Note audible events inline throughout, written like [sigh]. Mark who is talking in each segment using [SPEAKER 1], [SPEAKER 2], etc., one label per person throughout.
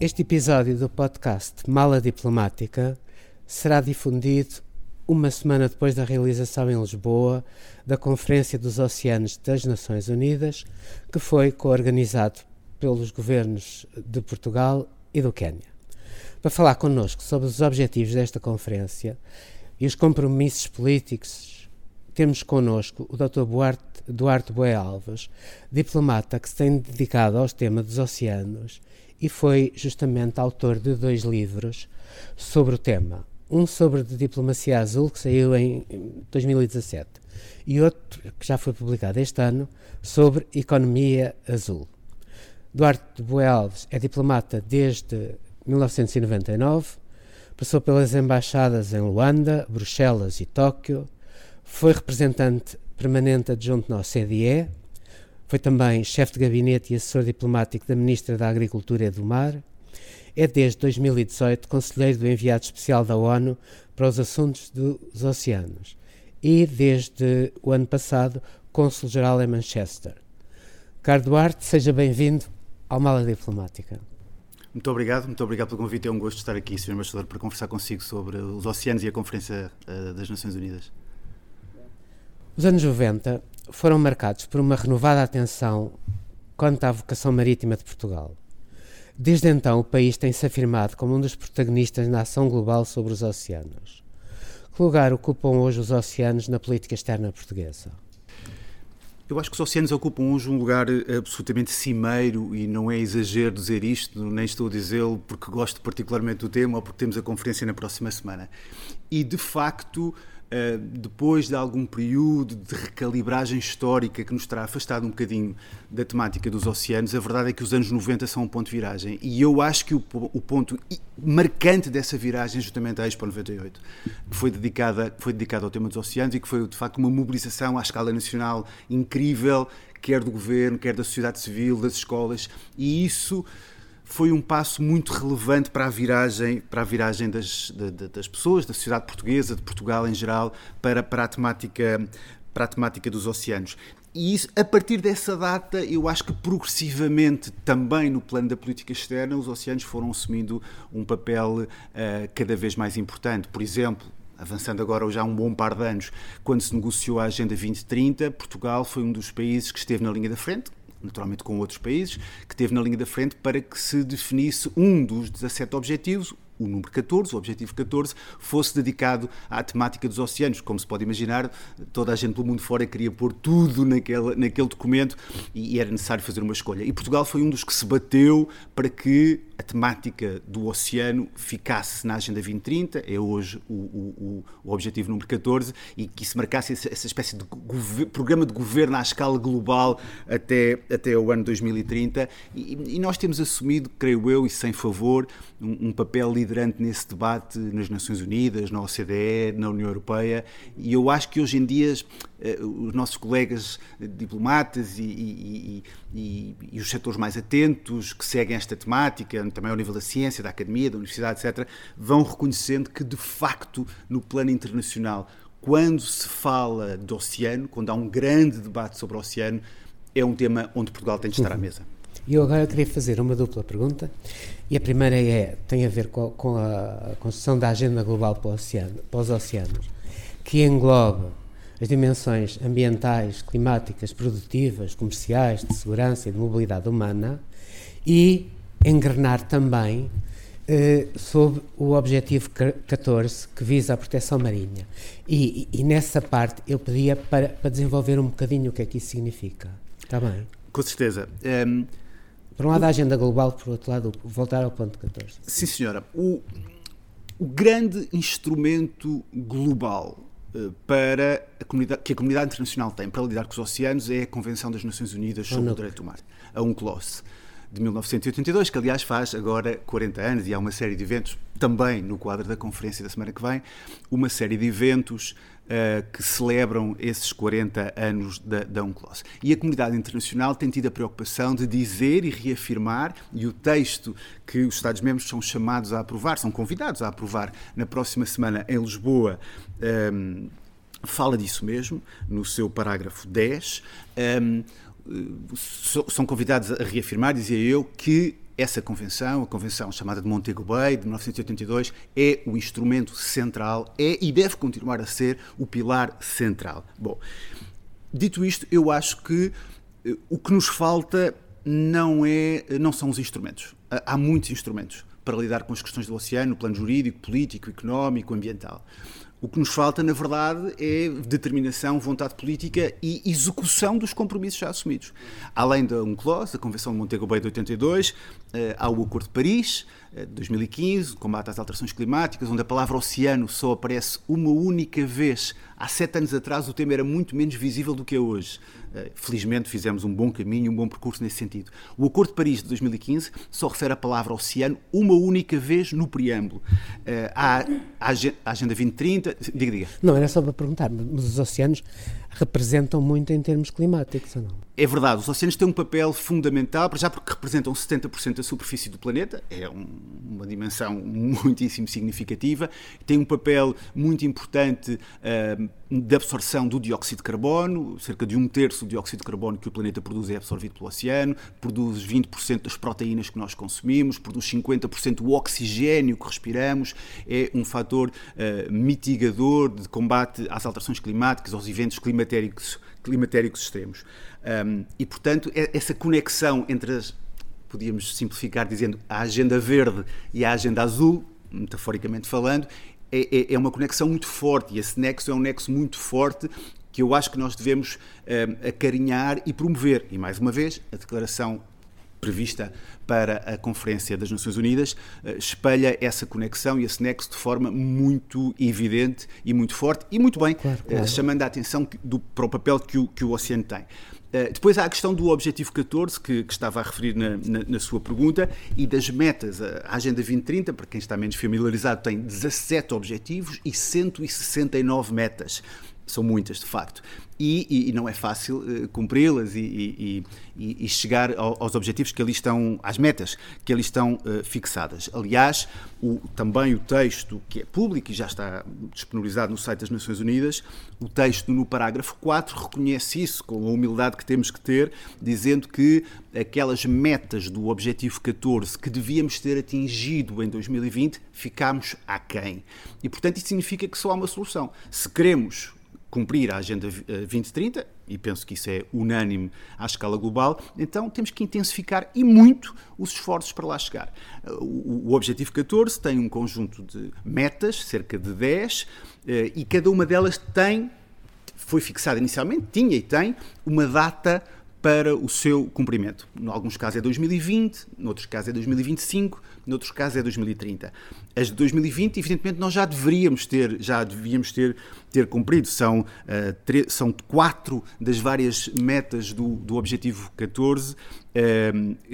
[SPEAKER 1] Este episódio do podcast Mala Diplomática será difundido uma semana depois da realização em Lisboa da Conferência dos Oceanos das Nações Unidas, que foi coorganizado pelos governos de Portugal e do Quênia. Para falar connosco sobre os objetivos desta conferência e os compromissos políticos, temos connosco o Dr. Duarte, Duarte Boé Alves, diplomata que se tem dedicado aos temas dos oceanos e foi justamente autor de dois livros sobre o tema. Um sobre diplomacia azul, que saiu em 2017, e outro que já foi publicado este ano, sobre economia azul. Duarte Boé Alves é diplomata desde 1999, Passou pelas embaixadas em Luanda, Bruxelas e Tóquio. Foi representante permanente adjunto na OCDE. Foi também chefe de gabinete e assessor diplomático da Ministra da Agricultura e do Mar. É desde 2018 conselheiro do enviado especial da ONU para os assuntos dos oceanos e desde o ano passado cônsul-geral em Manchester. Caro Duarte, seja bem-vindo ao Mala Diplomática.
[SPEAKER 2] Muito obrigado, muito obrigado pelo convite. É um gosto estar aqui, Sr. Embaixador, para conversar consigo sobre os oceanos e a Conferência uh, das Nações Unidas.
[SPEAKER 1] Os anos 90 foram marcados por uma renovada atenção quanto à vocação marítima de Portugal. Desde então, o país tem-se afirmado como um dos protagonistas na ação global sobre os oceanos. Que lugar ocupam hoje os oceanos na política externa portuguesa?
[SPEAKER 2] Eu acho que os oceanos ocupam hoje um lugar eh, absolutamente cimeiro e não é exagero dizer isto, nem estou a dizê-lo porque gosto particularmente do tema ou porque temos a conferência na próxima semana. E de facto, Uh, depois de algum período de recalibragem histórica que nos terá afastado um bocadinho da temática dos oceanos, a verdade é que os anos 90 são um ponto de viragem. E eu acho que o, o ponto marcante dessa viragem justamente a Expo 98, que foi dedicada, foi dedicada ao tema dos oceanos e que foi de facto uma mobilização à escala nacional incrível, quer do governo, quer da sociedade civil, das escolas, e isso foi um passo muito relevante para a viragem, para a viragem das, das pessoas, da sociedade portuguesa, de Portugal em geral, para, para, a, temática, para a temática dos oceanos. E isso, a partir dessa data, eu acho que progressivamente, também no plano da política externa, os oceanos foram assumindo um papel uh, cada vez mais importante. Por exemplo, avançando agora já um bom par de anos, quando se negociou a Agenda 2030, Portugal foi um dos países que esteve na linha da frente, naturalmente com outros países, que teve na linha da frente para que se definisse um dos 17 objetivos, o número 14, o objetivo 14, fosse dedicado à temática dos oceanos. Como se pode imaginar, toda a gente pelo mundo fora queria pôr tudo naquele, naquele documento e, era necessário fazer uma escolha. E Portugal foi um dos que se bateu para que a temática do oceano ficasse na Agenda 2030, é hoje o, o, o objetivo número 14, e que se marcasse essa, essa espécie de programa de governo à escala global até, até o ano 2030. E, e nós temos assumido, creio eu, e sem favor, um, um papel liderante nesse debate nas Nações Unidas, na OCDE, na União Europeia, e eu acho que hoje em dia eh, os nossos colegas diplomatas e, e, e, e, os setores mais atentos que seguem esta temática, também ao nível da ciência, da academia, da universidade, etc., vão reconhecendo que, de facto, no plano internacional, quando se fala do oceano, quando há um grande debate sobre o oceano, é um tema onde Portugal tem de estar à uhum. mesa.
[SPEAKER 1] E eu agora queria fazer uma dupla pergunta. E a primeira é, tem a ver com, com a construção da Agenda Global para, oceano, para os Oceanos, que engloba as dimensões ambientais, climáticas, produtivas, comerciais, de segurança e de mobilidade humana e engrenar também eh, sobre o objetivo 14 que visa a proteção marinha. E, e, e nessa parte eu pedia para, para, desenvolver um bocadinho o que é que isso significa. Está bem?
[SPEAKER 2] Com certeza. Um, ehm,
[SPEAKER 1] por um lado, a agenda global, por outro lado, voltar ao ponto 14.
[SPEAKER 2] Sim, senhora. O, o grande instrumento global eh, para a que a comunidade internacional tem para lidar com os oceanos é a Convenção das Nações Unidas sobre o Direito do Mar, a UNCLOS. de 1982, que aliás faz agora 40 anos e há uma série de eventos também no quadro da conferência da semana que vem, uma série de eventos uh, que celebram esses 40 anos da, da UNCLOS. E a comunidade internacional tem tido a preocupação de dizer e reafirmar, e o texto que os Estados-membros são chamados a aprovar, são convidados a aprovar na próxima semana em Lisboa. Um, ehm, fala disso mesmo, no seu parágrafo 10. Um, ehm, são convidados a reafirmar, dizia eu, que essa convenção, a convenção chamada de Montego Bay, de 1982, é o instrumento central, é e deve continuar a ser o pilar central. Bom, dito isto, eu acho que eh, o que nos falta não, é, não são os instrumentos. Há muitos instrumentos para lidar com as questões do oceano, no plano jurídico, político, económico, ambiental. O que nos falta, na verdade, é determinação, vontade política e execução dos compromissos já assumidos. Além da UNCLOS, da Convenção de Montego Bay de 82, eh, há o Acordo de Paris, de 2015, combate às alterações climáticas, onde a palavra oceano só aparece uma única vez. Há sete anos atrás o tema era muito menos visível do que é hoje. Eh, felizmente fizemos um bom caminho, um bom percurso nesse sentido. O Acordo de Paris de 2015 só refere a palavra oceano uma única vez no preâmbulo. Eh, há a Agenda 2030. Diga, diga.
[SPEAKER 1] Não, era só para perguntar, mas os oceanos representam muito em termos climáticos ou não?
[SPEAKER 2] É verdade, os oceanos têm um papel fundamental, já porque representam 70% da superfície do planeta, é um, uma dimensão [laughs] muitíssimo significativa, tem um papel muito importante uh, de absorção do dióxido de carbono, cerca de um terço do dióxido de carbono que o planeta produz é absorvido pelo oceano, produz 20% das proteínas que nós consumimos, produz 50% do oxigênio que respiramos, é um fator uh, mitigador de combate às alterações climáticas, aos eventos climatéricos, climatéricos extremos. Um, e, portanto, é essa conexão entre as, podíamos simplificar dizendo, a agenda verde e a agenda azul, metaforicamente falando, é, é, é uma conexão muito forte e esse nexo é um nexo muito forte que eu acho que nós devemos um, acarinhar e promover. E, mais uma vez, a declaração prevista para a Conferência das Nações Unidas uh, espelha essa conexão e esse nexo de forma muito evidente e muito forte e muito bem, claro, claro. Uh, chamando a atenção do, para o papel que o, que o oceano tem. Uh, depois há a questão do Objetivo 14, que, que estava a referir na, na, na, sua pergunta, e das metas. A Agenda 2030, para quem está menos familiarizado, tem 17 objetivos e 169 metas são muitas de facto. E, e, e não é fácil uh, cumpri-las e, e, chegar ao, aos objetivos que ali estão, às metas que ali estão uh, fixadas. Aliás, o, também o texto que é público e já está disponibilizado no site das Nações Unidas, o texto no parágrafo 4 reconhece isso com a humildade que temos que ter, dizendo que aquelas metas do objetivo 14 que devíamos ter atingido em 2020, ficámos aquém. E portanto isso significa que só há uma solução. Se queremos cumprir a Agenda 2030, eh, e penso que isso é unânime à escala global, então temos que intensificar e muito os esforços para lá chegar. Eh, o, Objetivo 14 tem um conjunto de metas, cerca de 10, eh, e cada uma delas tem, foi fixada inicialmente, tinha e tem, uma data para o seu cumprimento. Em alguns casos é 2020, em outros casos é 2025, em outros casos é 2030. As de 2020, evidentemente, nós já deveríamos ter, já devíamos ter, ter cumprido. São, uh, são quatro das várias metas do, do Objetivo 14 uh, eh,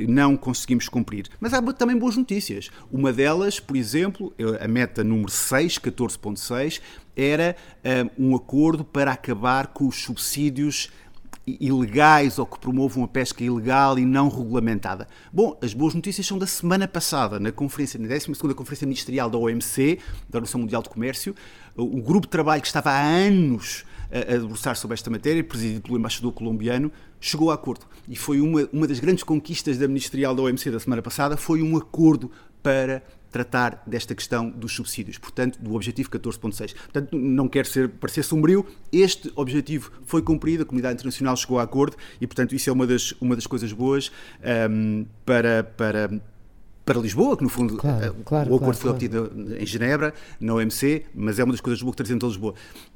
[SPEAKER 2] não conseguimos cumprir. Mas há também boas notícias. Uma delas, por exemplo, a meta número 6, 14.6, era uh, um acordo para acabar com os subsídios ilegais ou que promovam a pesca ilegal e não regulamentada. Bom, as boas notícias são da semana passada, na conferência, na 12ª Conferência Ministerial da OMC, da Organização Mundial de Comércio, o grupo de trabalho que estava há anos a, a debruçar sobre esta matéria, presidido pelo embaixador colombiano, chegou a acordo. E foi uma, uma das grandes conquistas da Ministerial da OMC da semana passada, foi um acordo para tratar desta questão dos subsídios, portanto, do objetivo 14.6. Portanto, não quero ser, parecer sombrio, este objetivo foi cumprido, a comunidade internacional chegou a acordo e, portanto, isso é uma das, uma das coisas boas um, para, para, para Lisboa, que no fundo claro, eh, claro, o acordo claro, foi obtido em Genebra, na OMC, mas é uma das coisas boas que trazemos a Lisboa.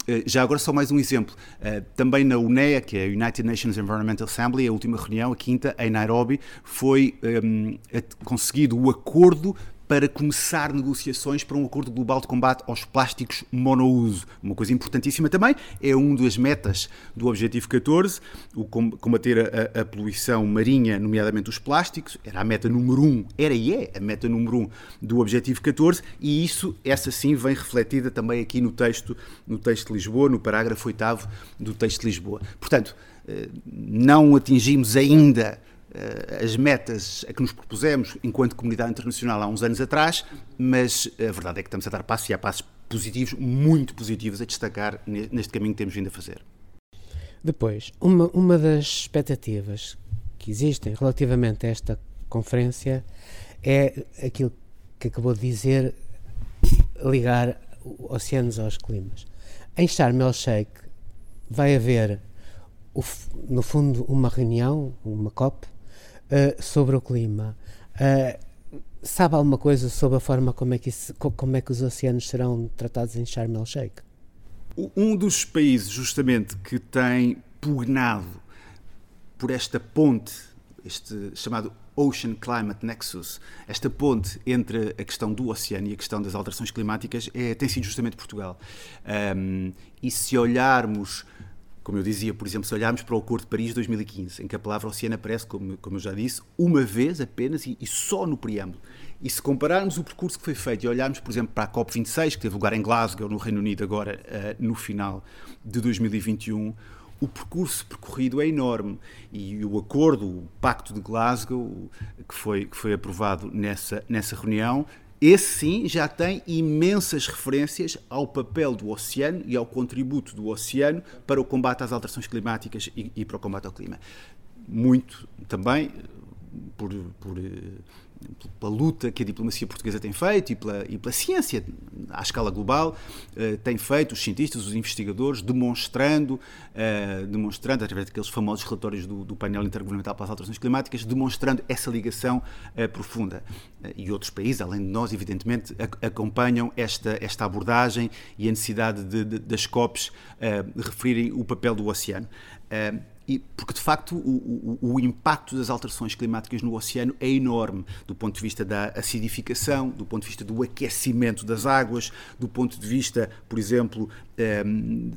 [SPEAKER 2] Eh, já agora só mais um exemplo. Eh, também na UNEA, que é a United Nations Environmental Assembly, a última reunião, a quinta, em Nairobi, foi um, conseguido o acordo para começar negociações para um acordo global de combate aos plásticos monouso. Uma coisa importantíssima também, é uma das metas do Objetivo 14, o combater a, a poluição marinha, nomeadamente os plásticos, era a meta número 1, era e é a meta número 1 do Objetivo 14, e isso, essa sim, vem refletida também aqui no texto, no texto de Lisboa, no parágrafo 8 do texto de Lisboa. Portanto, eh, não atingimos ainda as metas a que nos propusemos enquanto comunidade internacional há uns anos atrás, mas a verdade é que estamos a dar passos e há passos positivos, muito positivos, a destacar neste caminho que temos vindo a fazer.
[SPEAKER 1] Depois, uma, uma das expectativas que existem relativamente a esta conferência é aquilo que acabou de dizer, ligar oceanos aos climas. Em Sharm el-Sheikh vai haver, no fundo, uma reunião, uma COP, uh, sobre o clima. Uh, sabe alguma coisa sobre a forma como é, que isso, como é que os oceanos serão tratados em Sharm el-Sheikh?
[SPEAKER 2] Um dos países, justamente, que tem pugnado por esta ponte, este chamado Ocean Climate Nexus, esta ponte entre a questão do oceano e a questão das alterações climáticas, é, tem sido justamente Portugal. Um, e se olharmos como eu dizia, por exemplo, se olharmos para o Acordo de Paris de 2015, em que a palavra oceano aparece, como, como eu já disse, uma vez apenas e, e, só no preâmbulo. E se compararmos o percurso que foi feito e olharmos, por exemplo, para a COP26, que teve lugar em Glasgow, no Reino Unido, agora uh, no final de 2021, o percurso percorrido é enorme e o acordo, o Pacto de Glasgow, que foi, que foi aprovado nessa, nessa reunião, esse sim já tem imensas referências ao papel do oceano e ao contributo do oceano para o combate às alterações climáticas e, e para o combate ao clima. Muito também por, por pela luta que a diplomacia portuguesa tem feito e pela, e pela ciência à escala global uh, tem feito, os cientistas, os investigadores, demonstrando, uh, demonstrando através daqueles famosos relatórios do, do, painel intergovernamental para as alterações climáticas, demonstrando essa ligação uh, profunda. e outros países, além de nós, evidentemente, acompanham esta, esta abordagem e a necessidade de, de, das COPs referirem o papel do oceano. E, porque de facto o, o, o, impacto das alterações climáticas no oceano é enorme, do ponto de vista da acidificação, do ponto de vista do aquecimento das águas, do ponto de vista, por exemplo, um, ehm,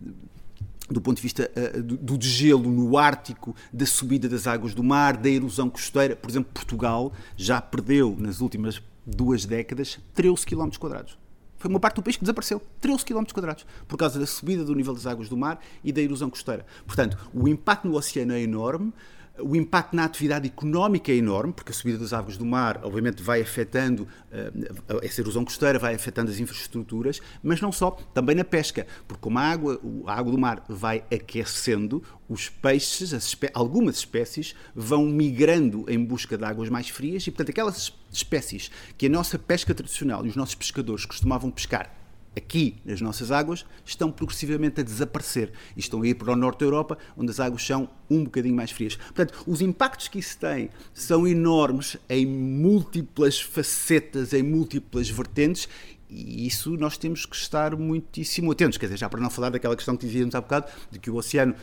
[SPEAKER 2] do ponto de vista uh, do, do degelo no Ártico, da subida das águas do mar, da erosão costeira. Por exemplo, Portugal já perdeu nas últimas duas décadas 13 km quadrados. Foi uma parte do país que desapareceu, 13 km quadrados, por causa da subida do nível das águas do mar e da erosão costeira. Portanto, o impacto no oceano é enorme, o impacto na atividade económica é enorme, porque a subida das águas do mar, obviamente, vai afetando uh, essa erosão costeira, vai afetando as infraestruturas, mas não só, também na pesca, porque como a água, a água do mar vai aquecendo, os peixes, espé algumas espécies, vão migrando em busca de águas mais frias e, portanto, aquelas espécies que a nossa pesca tradicional e os nossos pescadores costumavam pescar aqui nas nossas águas estão progressivamente a desaparecer e estão a ir para o norte da Europa, onde as águas são um bocadinho mais frias. Portanto, os impactos que isso tem são enormes em múltiplas facetas, em múltiplas vertentes e isso nós temos que estar muitíssimo atentos. Quer dizer, já para não falar daquela questão que dizíamos há bocado, de que o oceano,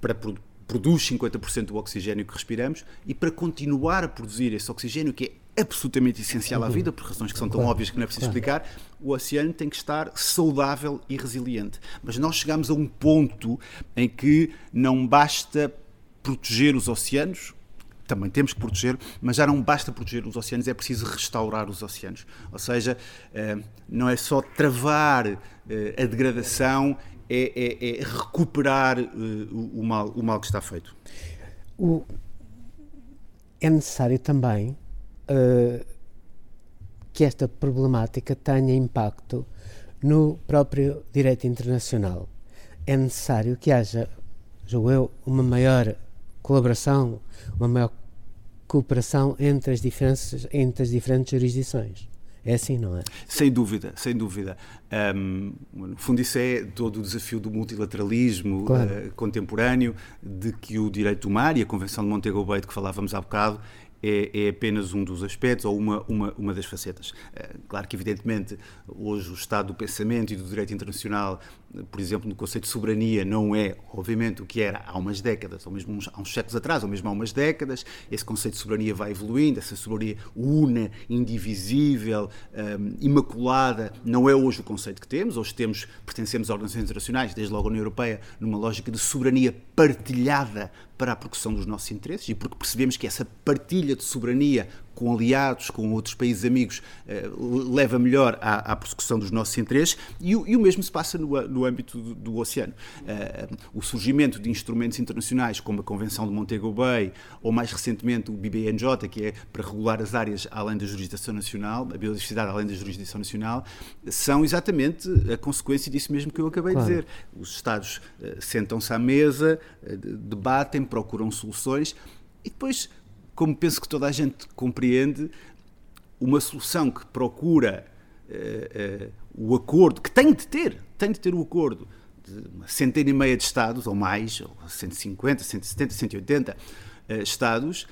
[SPEAKER 2] para produz 50% do oxigênio que respiramos e para continuar a produzir esse oxigênio que é absolutamente essencial à uhum. vida, por razões que são tão óbvias que não é preciso explicar, o oceano tem que estar saudável e resiliente. Mas nós chegamos a um ponto em que não basta proteger os oceanos, também temos que proteger, mas já não basta proteger os oceanos, é preciso restaurar os oceanos. Ou seja, eh, não é só travar eh, a degradação é, é, é recuperar uh, o, mal, o mal que está feito.
[SPEAKER 1] O, é necessário também uh, que esta problemática tenha impacto no próprio direito internacional. É necessário que haja, julgo eu, uma maior colaboração, uma maior cooperação entre as, diferentes, entre as diferentes jurisdições. É assim, não é?
[SPEAKER 2] Sem dúvida, sem dúvida. Um, no fundo, isso é todo o desafio do multilateralismo claro. uh, contemporâneo, de que o direito do mar e a Convenção de Montego Bay, de que falávamos há bocado, é, é, apenas um dos aspectos ou uma, uma, uma das facetas. Eh, claro que, evidentemente, hoje o estado do pensamento e do direito internacional, por exemplo, no conceito de soberania, não é, obviamente, o que era há umas décadas, ou mesmo uns, há uns séculos atrás, ou mesmo há umas décadas. Esse conceito de soberania vai evoluindo, essa soberania una, indivisível, um, imaculada, não é hoje o conceito que temos. Hoje temos, pertencemos a organizações internacionais, desde logo a União Europeia, numa lógica de soberania partilhada para a percussão dos nossos interesses e porque percebemos que essa partilha de soberania com aliados, com outros países amigos, eh, leva melhor à, à persecução dos nossos interesses e o, e o mesmo se passa no, no âmbito do, do oceano. Uh, o surgimento de instrumentos internacionais como a Convenção de Montego Bay ou mais recentemente o BBNJ, que é para regular as áreas além da jurisdição nacional, a biodiversidade além da jurisdição nacional, são exatamente a consequência disso mesmo que eu acabei claro. de dizer. Os Estados uh, sentam-se à mesa, debatem, procuram soluções e depois como penso que toda a gente compreende, uma solução que procura uh, uh, o acordo, que tem de ter, tem de ter o acordo de uma centena e meia de Estados, ou mais, ou 150, 170, 180 uh, Estados,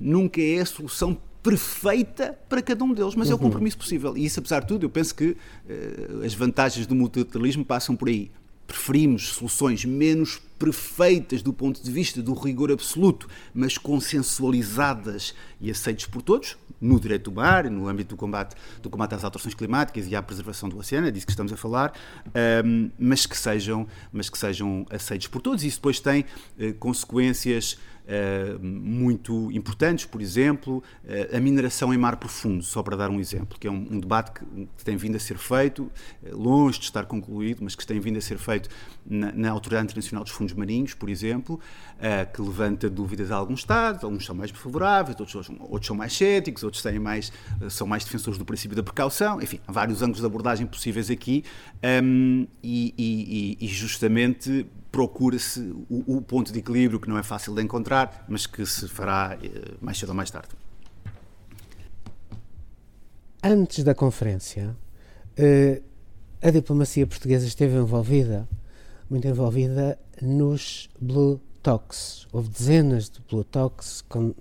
[SPEAKER 2] nunca é a solução perfeita para cada um deles, mas uhum. é o uhum. compromisso possível. E isso, apesar de tudo, eu penso que as vantagens do multilateralismo passam por aí preferimos soluções menos perfeitas do ponto de vista do rigor absoluto, mas consensualizadas e aceitas por todos, no direito do mar, no âmbito do combate, do combate às alterações climáticas e à preservação do oceano, é disso que estamos a falar, um, mas, que sejam, mas que sejam aceitos por todos. Isso depois tem uh, consequências Uh, muito importantes, por exemplo, uh, a mineração em mar profundo, só para dar um exemplo, que é um, um debate que, que, tem vindo a ser feito, uh, longe de estar concluído, mas que tem vindo a ser feito na, na Autoridade Internacional dos Fundos Marinhos, por exemplo, que levanta dúvidas a alguns Estados, alguns são mais favoráveis, outros, outros são mais céticos, outros têm mais, são mais defensores do princípio da precaução, enfim, há vários ângulos de abordagem possíveis aqui um, e, e, e justamente procura-se o, o, ponto de equilíbrio que não é fácil de encontrar, mas que se fará eh, mais cedo ou mais tarde.
[SPEAKER 1] Antes da conferência, eh, a diplomacia portuguesa esteve envolvida, muito envolvida, nos Blue Talks. Houve dezenas de Blue Talks com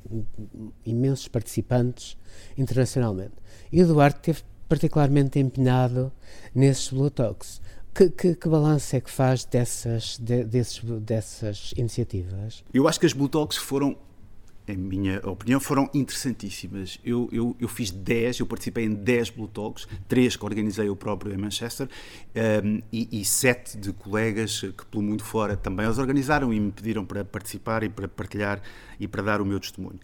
[SPEAKER 1] imensos participantes internacionalmente. E o Duarte esteve particularmente empenhado nesses Blue Talks. Que, que, que balanço é que faz dessas, de, desses, dessas iniciativas?
[SPEAKER 2] Eu acho que as Blue Talks foram em minha opinião, foram interessantíssimas. Eu, eu, eu fiz 10, eu participei em 10 Blue Talks, 3 que organizei eu próprio em Manchester um, e, e 7 de colegas que, pelo mundo fora, também os organizaram e me pediram para participar e para partilhar e para dar o meu testemunho.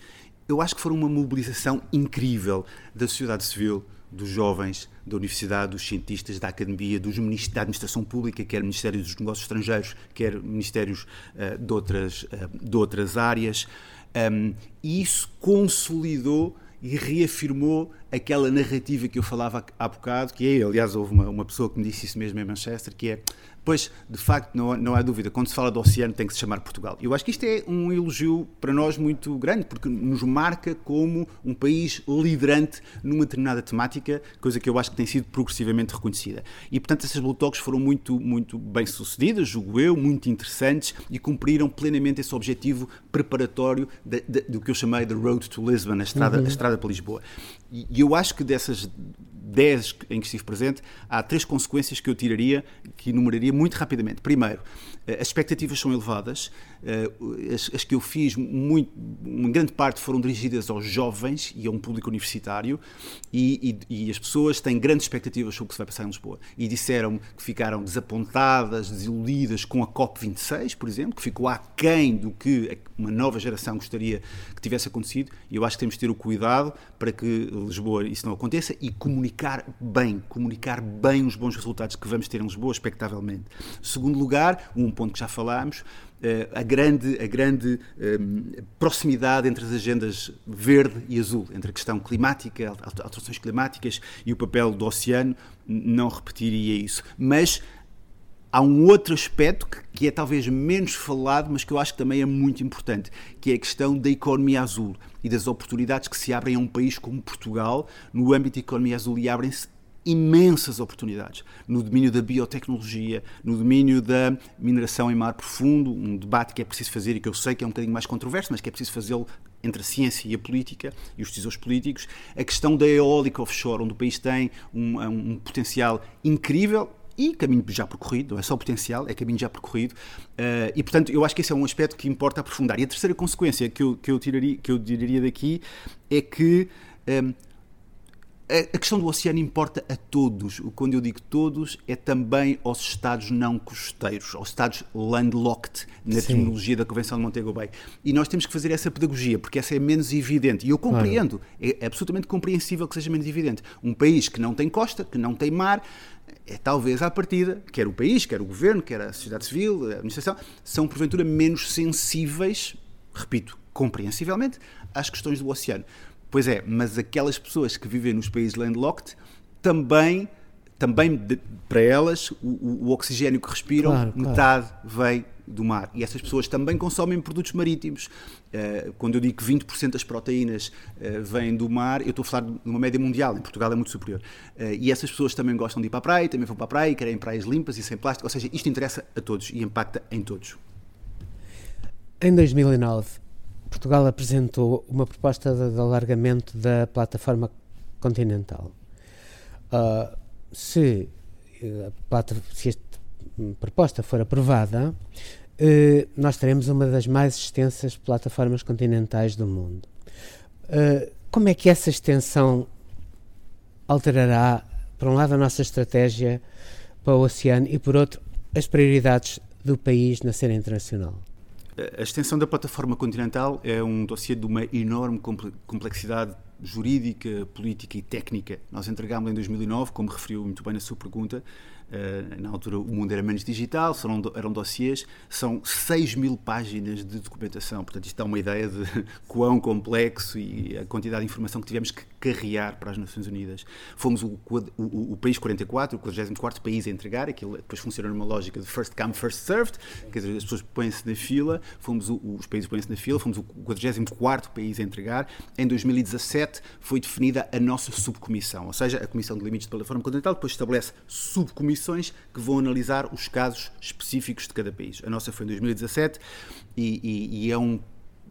[SPEAKER 2] Eu acho que foram uma mobilização incrível da sociedade civil, dos jovens, da universidade, dos cientistas, da academia, dos da administração pública, quer Ministério dos Negócios Estrangeiros, quer Ministérios uh, de, outras, uh, de outras áreas. Um, e isso consolidou e reafirmou aquela narrativa que eu falava há bocado, que é, aliás, houve uma, uma pessoa que me disse isso mesmo em Manchester, que é Pois, de facto, não, não há dúvida, quando se fala do oceano tem que se chamar Portugal. Eu acho que isto é um elogio para nós muito grande, porque nos marca como um país liderante numa determinada temática, coisa que eu acho que tem sido progressivamente reconhecida. E, portanto, essas Blue Talks foram muito, muito bem sucedidas, julgo eu, muito interessantes e cumpriram plenamente esse objetivo preparatório de, de, do que eu chamei de Road to Lisbon, a estrada, uhum. a estrada para Lisboa. E, e eu acho que dessas 10 em que estive presente, há três consequências que eu tiraria, que enumeraria muito rapidamente. Primeiro, as expectativas são elevadas, eh, as, as, que eu fiz, muito, uma grande parte foram dirigidas aos jovens e a um público universitário, e, e, e, as pessoas têm grandes expectativas sobre o que se vai passar em Lisboa. E disseram que ficaram desapontadas, desiludidas com a COP26, por exemplo, que ficou aquém do que uma nova geração gostaria que tivesse acontecido, e eu acho que temos de ter o cuidado para que Lisboa isso não aconteça e comunicar bem, comunicar bem os bons resultados que vamos ter em Lisboa, expectavelmente. Segundo lugar, um ponto que já falámos, eh, a grande, a grande ehm, proximidade entre as agendas verde e azul, entre a questão climática, alterações climáticas e o papel do oceano, não repetiria isso. Mas há um outro aspecto que, que, é talvez menos falado, mas que eu acho que também é muito importante, que é a questão da economia azul e das oportunidades que se abrem a um país como Portugal no âmbito da economia azul e abrem-se imensas oportunidades no domínio da biotecnologia, no domínio da mineração em mar profundo, um debate que é preciso fazer e que eu sei que é um bocadinho mais controverso, mas que é preciso fazê-lo entre a ciência e a política e os decisores políticos, a questão da eólica offshore, onde o país tem um, um potencial incrível, e caminho já percorrido, não é só potencial, é caminho já percorrido, uh, e portanto eu acho que esse é um aspecto que importa aprofundar. E a terceira consequência que eu, que eu, tiraria, que eu tiraria daqui é que um, a questão do oceano importa a todos. Quando eu digo todos, é também aos Estados não costeiros, aos Estados landlocked, na Sim. terminologia da Convenção de Montego Bay. E nós temos que fazer essa pedagogia, porque essa é menos evidente. E eu compreendo, claro. é absolutamente compreensível que seja menos evidente. Um país que não tem costa, que não tem mar, é talvez à partida, quer o país, quer o governo, quer a sociedade civil, a administração, são porventura menos sensíveis, repito, compreensivelmente, às questões do oceano. Pois é, mas aquelas pessoas que vivem nos países landlocked também, também de, para elas, o, o, oxigênio que respiram, claro, metade claro. vem do mar. E essas pessoas também consomem produtos marítimos. Uh, quando eu digo que 20% das proteínas uh, vêm do mar, eu estou a falar de uma média mundial, em Portugal é muito superior. Uh, e essas pessoas também gostam de ir para a praia, também vão para a praia, querem praias limpas e sem plástico. Ou seja, isto interessa a todos e impacta em todos.
[SPEAKER 1] Em 2009, Portugal apresentou uma proposta de, de alargamento da plataforma continental. Uh, se, uh, se esta proposta for aprovada, uh, nós teremos uma das mais extensas plataformas continentais do mundo. Uh, como é que essa extensão alterará, por um lado, a nossa estratégia para o oceano e, por outro, as prioridades do país na cena internacional?
[SPEAKER 2] A extensão da plataforma continental é um dossiê de uma enorme complexidade jurídica, política e técnica. Nós entregámos em 2009, como referiu muito bem na sua pergunta, Uh, na altura o mundo era menos digital, eram, eram dossiês, são 6 mil páginas de documentação. Portanto, isto dá uma ideia de [laughs] quão complexo e a quantidade de informação que tivemos que carrear para as Nações Unidas. Fomos o, o, o país 44, o 44 país a entregar, aquilo depois funciona numa lógica de first come, first served, quer dizer, as pessoas põem-se na fila, fomos o, os países põem-se na fila, fomos o 44 país a entregar. Em 2017 foi definida a nossa subcomissão, ou seja, a Comissão de Limites de Plataforma Continental depois estabelece subcomissão comissões que vão analisar os casos específicos de cada país. A nossa foi em 2017 e, e, e é um,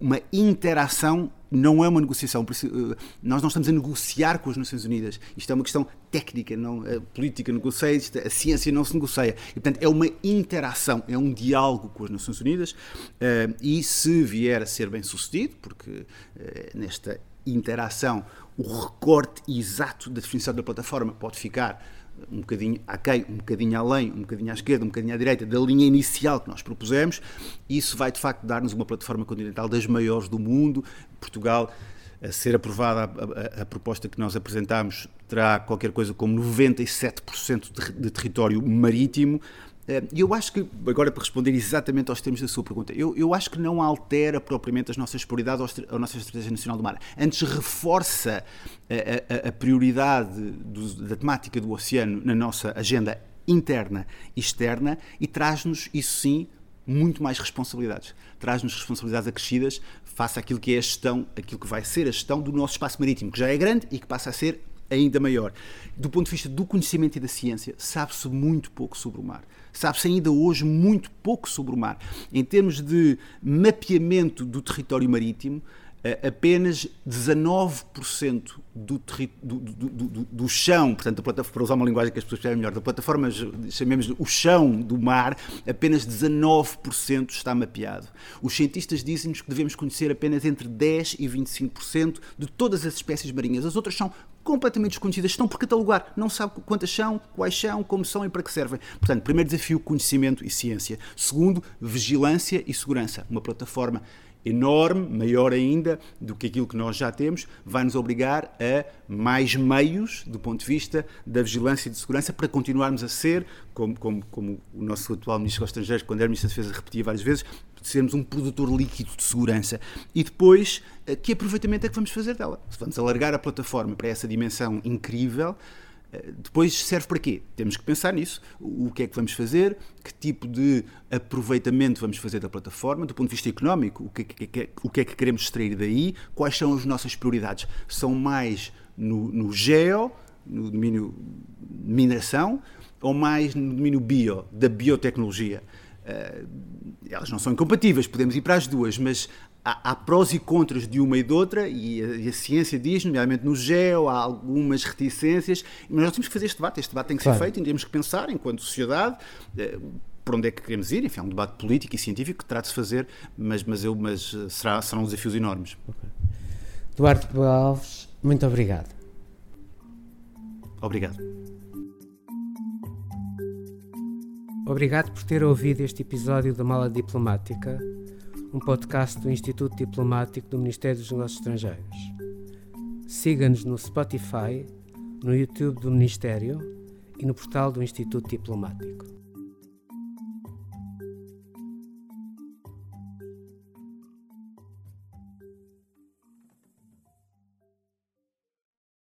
[SPEAKER 2] uma interação, não é uma negociação. Eh, nós não estamos a negociar com as Nações Unidas. Isto é uma questão técnica, não, a política negocia, a ciência não se negocia. E, portanto, é uma interação, é um diálogo com as Nações Unidas eh, e se vier a ser bem sucedido, porque eh, nesta interação o recorte exato da definição da plataforma pode ficar um bocadinho aquém, um bocadinho além, um bocadinho à esquerda, um bocadinho à direita da linha inicial que nós propusemos. Isso vai de facto dar-nos uma plataforma continental das maiores do mundo. Portugal, a ser aprovada a, a, a proposta que nós apresentámos, terá qualquer coisa como 97% de, de território marítimo. Eh, e eu acho que, agora para responder exatamente aos termos da sua pergunta, eu, eu acho que não altera propriamente as nossas prioridades a nossa Estratégia Nacional do Mar. Antes reforça a, a, a prioridade do, da temática do oceano na nossa agenda interna e externa e traz-nos, isso sim, muito mais responsabilidades. Traz-nos responsabilidades acrescidas face àquilo que é a gestão, aquilo que vai ser a gestão do nosso espaço marítimo, que já é grande e que passa a ser ainda maior. Do ponto de vista do conhecimento e da ciência, sabe-se muito pouco sobre o mar. Sabe-se ainda hoje muito pouco sobre o mar. Em termos de mapeamento do território marítimo, eh, apenas 19% do, do, do, do, chão, portanto, para usar uma linguagem que as pessoas percebem melhor, da plataforma, chamemos o chão do mar, apenas 19% está mapeado. Os cientistas dizem-nos que devemos conhecer apenas entre 10% e 25% de todas as espécies marinhas. As outras são completamente desconhecidas, estão por catalogar, não sabe quantas são, quais são, como são e para que servem. Portanto, primeiro desafio, conhecimento e ciência. Segundo, vigilância e segurança. Uma plataforma enorme, maior ainda do que aquilo que nós já temos, vai nos obrigar a mais meios do ponto de vista da vigilância e de segurança para continuarmos a ser, como, como, como o nosso atual Ministro dos Estrangeiros, quando era Ministro da Defesa, repetia várias vezes, sermos um produtor líquido de segurança. E depois, eh, que aproveitamento é que vamos fazer dela? Vamos alargar a plataforma para essa dimensão incrível depois serve para quê? Temos que pensar nisso. O que é que vamos fazer? Que tipo de aproveitamento vamos fazer da plataforma? Do ponto de vista económico, o que, é que, o que é que queremos extrair daí? Quais são as nossas prioridades? São mais no, no geo, no domínio mineração, ou mais no domínio bio, da biotecnologia? Uh, elas não são incompatíveis, podemos ir para as duas, mas há, há, prós e contras de uma e de outra, e a, e a ciência diz, nomeadamente no GEO, há algumas reticências, mas nós temos que fazer este debate. Este debate tem que claro. ser feito e temos que pensar, enquanto sociedade, eh, por onde é que queremos ir. Enfim, é um debate político e científico que terá de se fazer, mas, mas, eu, mas eh, será, serão desafios enormes. Okay.
[SPEAKER 1] Duarte Alves, muito obrigado.
[SPEAKER 2] Obrigado.
[SPEAKER 1] Obrigado por ter ouvido este episódio da Mala Diplomática, um podcast do Instituto Diplomático do Ministério dos Negócios Estrangeiros. Siga-nos no Spotify, no YouTube do Ministério e no portal do Instituto Diplomático.